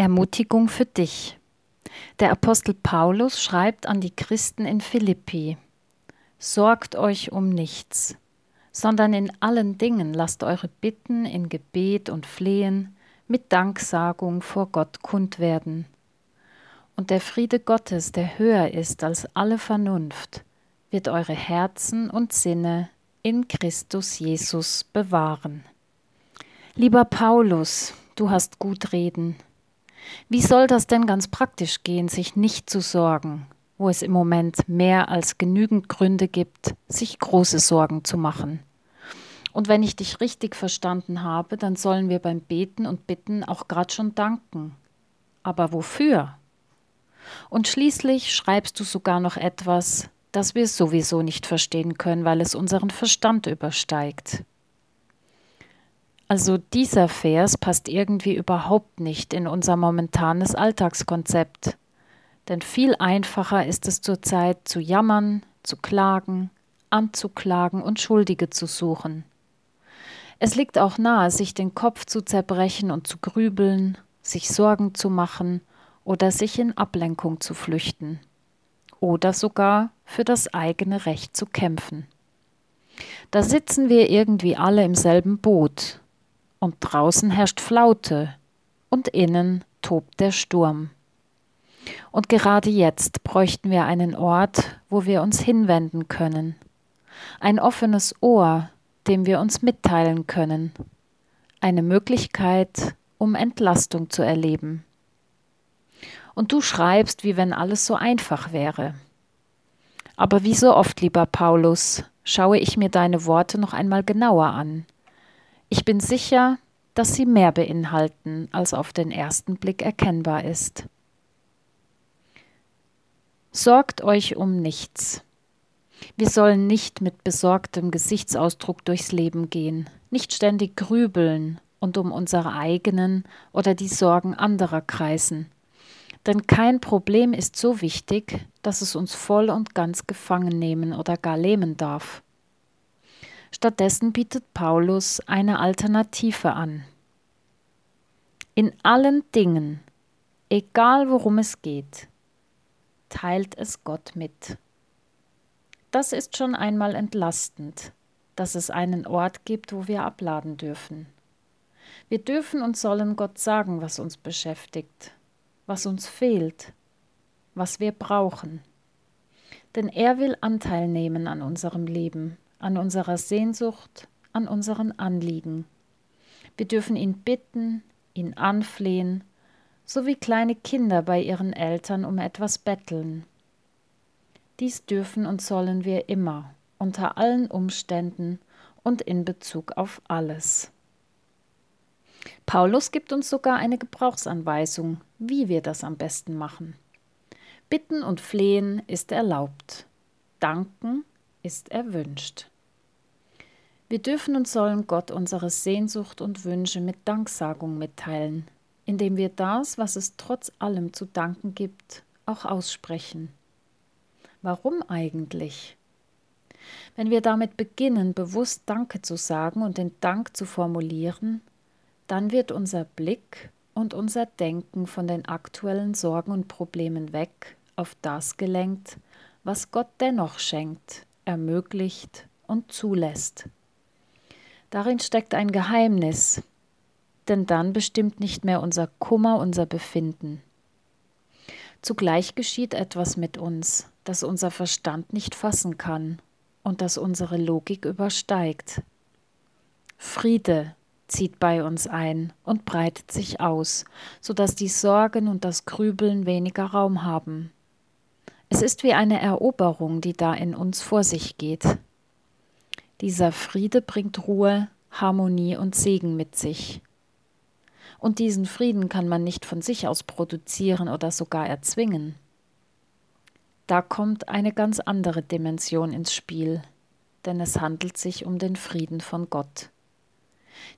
Ermutigung für dich. Der Apostel Paulus schreibt an die Christen in Philippi: Sorgt euch um nichts, sondern in allen Dingen lasst eure Bitten in Gebet und Flehen mit Danksagung vor Gott kund werden. Und der Friede Gottes, der höher ist als alle Vernunft, wird eure Herzen und Sinne in Christus Jesus bewahren. Lieber Paulus, du hast gut reden. Wie soll das denn ganz praktisch gehen, sich nicht zu sorgen, wo es im Moment mehr als genügend Gründe gibt, sich große Sorgen zu machen? Und wenn ich dich richtig verstanden habe, dann sollen wir beim Beten und Bitten auch gerade schon danken. Aber wofür? Und schließlich schreibst du sogar noch etwas, das wir sowieso nicht verstehen können, weil es unseren Verstand übersteigt. Also dieser Vers passt irgendwie überhaupt nicht in unser momentanes Alltagskonzept. Denn viel einfacher ist es zurzeit zu jammern, zu klagen, anzuklagen und Schuldige zu suchen. Es liegt auch nahe, sich den Kopf zu zerbrechen und zu grübeln, sich Sorgen zu machen oder sich in Ablenkung zu flüchten oder sogar für das eigene Recht zu kämpfen. Da sitzen wir irgendwie alle im selben Boot und draußen herrscht Flaute und innen tobt der Sturm. Und gerade jetzt bräuchten wir einen Ort, wo wir uns hinwenden können, ein offenes Ohr, dem wir uns mitteilen können. Eine Möglichkeit, um Entlastung zu erleben. Und du schreibst, wie wenn alles so einfach wäre. Aber wie so oft, lieber Paulus, schaue ich mir deine Worte noch einmal genauer an. Ich bin sicher, dass sie mehr beinhalten, als auf den ersten Blick erkennbar ist. Sorgt euch um nichts. Wir sollen nicht mit besorgtem Gesichtsausdruck durchs Leben gehen, nicht ständig grübeln und um unsere eigenen oder die Sorgen anderer kreisen. Denn kein Problem ist so wichtig, dass es uns voll und ganz gefangen nehmen oder gar lähmen darf. Stattdessen bietet Paulus eine Alternative an. In allen Dingen, egal worum es geht, teilt es Gott mit. Das ist schon einmal entlastend, dass es einen Ort gibt, wo wir abladen dürfen. Wir dürfen und sollen Gott sagen, was uns beschäftigt, was uns fehlt, was wir brauchen. Denn er will Anteil nehmen an unserem Leben, an unserer Sehnsucht, an unseren Anliegen. Wir dürfen ihn bitten, ihn anflehen, so wie kleine Kinder bei ihren Eltern um etwas betteln. Dies dürfen und sollen wir immer, unter allen Umständen und in Bezug auf alles. Paulus gibt uns sogar eine Gebrauchsanweisung, wie wir das am besten machen. Bitten und flehen ist erlaubt, danken ist erwünscht. Wir dürfen und sollen Gott unsere Sehnsucht und Wünsche mit Danksagung mitteilen, indem wir das, was es trotz allem zu danken gibt, auch aussprechen. Warum eigentlich? Wenn wir damit beginnen, bewusst Danke zu sagen und den Dank zu formulieren, dann wird unser Blick und unser Denken von den aktuellen Sorgen und Problemen weg auf das gelenkt, was Gott dennoch schenkt, ermöglicht und zulässt. Darin steckt ein Geheimnis, denn dann bestimmt nicht mehr unser Kummer unser Befinden. Zugleich geschieht etwas mit uns, das unser Verstand nicht fassen kann und das unsere Logik übersteigt. Friede zieht bei uns ein und breitet sich aus, so dass die Sorgen und das Grübeln weniger Raum haben. Es ist wie eine Eroberung, die da in uns vor sich geht. Dieser Friede bringt Ruhe, Harmonie und Segen mit sich. Und diesen Frieden kann man nicht von sich aus produzieren oder sogar erzwingen. Da kommt eine ganz andere Dimension ins Spiel, denn es handelt sich um den Frieden von Gott.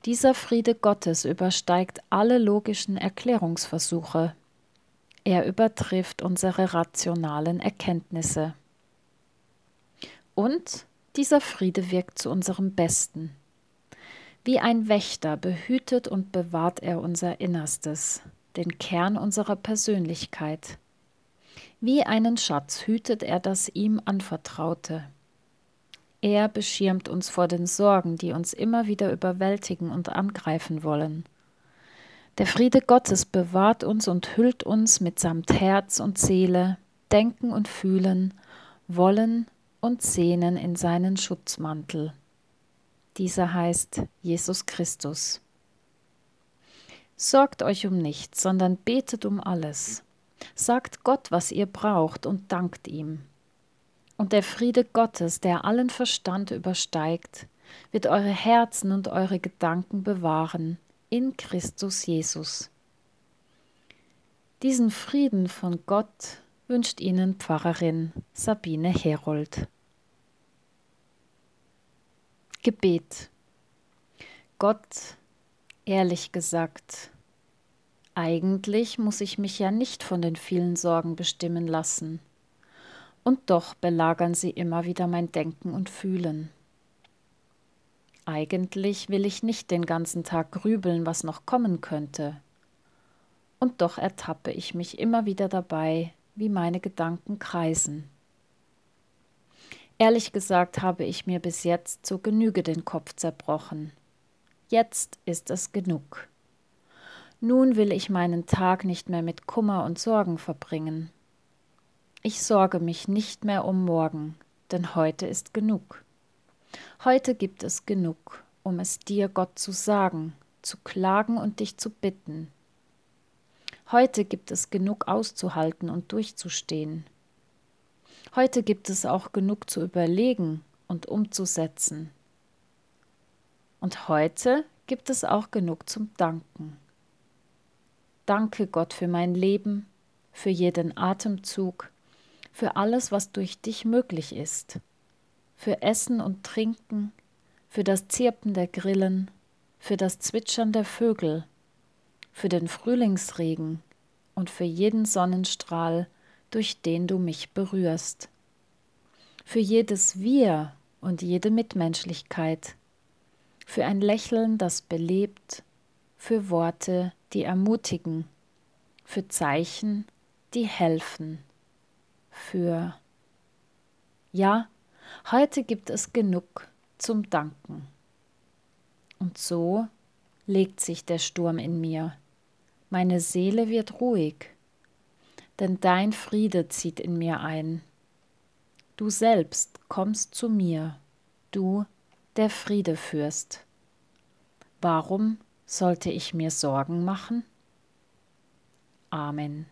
Dieser Friede Gottes übersteigt alle logischen Erklärungsversuche. Er übertrifft unsere rationalen Erkenntnisse. Und dieser Friede wirkt zu unserem Besten. Wie ein Wächter behütet und bewahrt er unser Innerstes, den Kern unserer Persönlichkeit. Wie einen Schatz hütet er das ihm anvertraute. Er beschirmt uns vor den Sorgen, die uns immer wieder überwältigen und angreifen wollen. Der Friede Gottes bewahrt uns und hüllt uns mitsamt Herz und Seele, Denken und Fühlen, Wollen und Sehnen in seinen Schutzmantel. Dieser heißt Jesus Christus. Sorgt euch um nichts, sondern betet um alles. Sagt Gott, was ihr braucht und dankt ihm. Und der Friede Gottes, der allen Verstand übersteigt, wird eure Herzen und eure Gedanken bewahren in Christus Jesus. Diesen Frieden von Gott wünscht Ihnen Pfarrerin Sabine Herold. Gebet. Gott, ehrlich gesagt, eigentlich muss ich mich ja nicht von den vielen Sorgen bestimmen lassen. Und doch belagern sie immer wieder mein Denken und Fühlen. Eigentlich will ich nicht den ganzen Tag grübeln, was noch kommen könnte. Und doch ertappe ich mich immer wieder dabei, wie meine Gedanken kreisen. Ehrlich gesagt habe ich mir bis jetzt zur Genüge den Kopf zerbrochen. Jetzt ist es genug. Nun will ich meinen Tag nicht mehr mit Kummer und Sorgen verbringen. Ich sorge mich nicht mehr um morgen, denn heute ist genug. Heute gibt es genug, um es dir, Gott, zu sagen, zu klagen und dich zu bitten. Heute gibt es genug auszuhalten und durchzustehen. Heute gibt es auch genug zu überlegen und umzusetzen. Und heute gibt es auch genug zum Danken. Danke Gott für mein Leben, für jeden Atemzug, für alles, was durch dich möglich ist, für Essen und Trinken, für das Zirpen der Grillen, für das Zwitschern der Vögel, für den Frühlingsregen und für jeden Sonnenstrahl, durch den du mich berührst. Für jedes Wir und jede Mitmenschlichkeit. Für ein Lächeln, das belebt. Für Worte, die ermutigen. Für Zeichen, die helfen. Für Ja, heute gibt es genug zum Danken. Und so legt sich der Sturm in mir. Meine Seele wird ruhig denn dein Friede zieht in mir ein. Du selbst kommst zu mir, du, der Friede führst. Warum sollte ich mir Sorgen machen? Amen.